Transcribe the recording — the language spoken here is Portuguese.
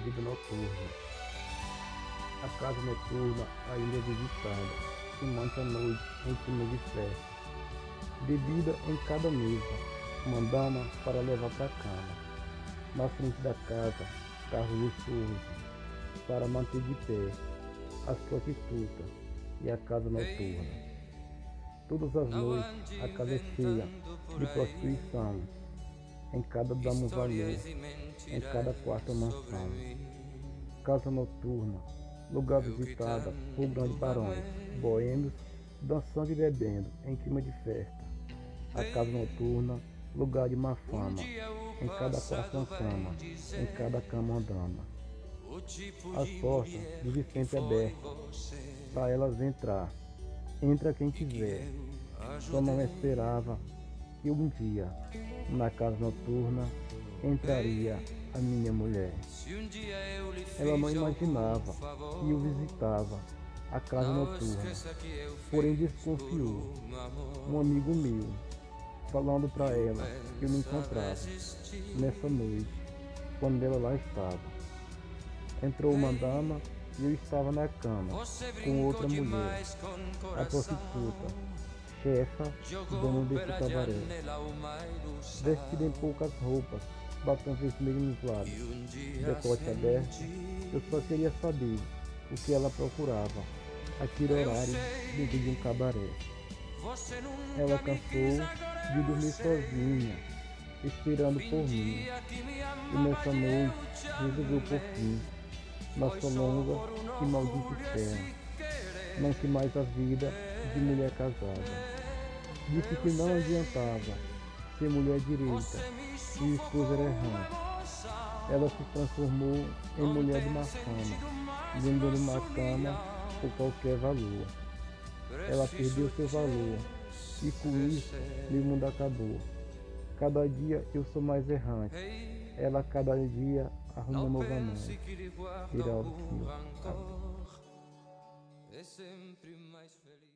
vida noturna. A casa noturna ainda é visitada, se mantém à noite em clima de festa. Bebida em cada mesa, uma dama para levar para a cama. Na frente da casa, carros luxuosos, para manter de pé as prostitutas e a casa noturna. Todas as noites a casa é cheia de prostituição em cada dama valor, em cada quarto mansão. Casa noturna, lugar visitado por grandes barões, boêmios, dançando e bebendo em clima de festa. A casa noturna, lugar de má fama, em cada quarto cama, em cada cama andama. As portas vivem sempre abertas, para elas entrar. Entra quem quiser. Só não esperava que um dia, na casa noturna, entraria a minha mulher. Ela não imaginava que eu visitava a casa noturna, porém desconfiou. Um amigo meu, falando para ela que eu me encontrava nessa noite, quando ela lá estava. Entrou uma dama e eu estava na cama com outra mulher, a prostituta, chefa, dona desse cabaré, vestida em poucas roupas, batom vermelho nos lábios, decote aberto, eu só queria saber o que ela procurava, aquele horário dentro de um cabaré. Ela cansou de dormir sozinha, esperando por mim, e nessa noite resolveu por fim, nossa longa e maldita espera. não que mais a vida de mulher casada. Disse que não adiantava ser mulher direita e esposa era errante. Ela se transformou em mulher de má fama, vendendo uma cama por qualquer valor. Ela perdeu seu valor e com isso meu mundo acabou. Cada dia eu sou mais errante. Ela cada dia arruma Silva. é sempre mais feliz.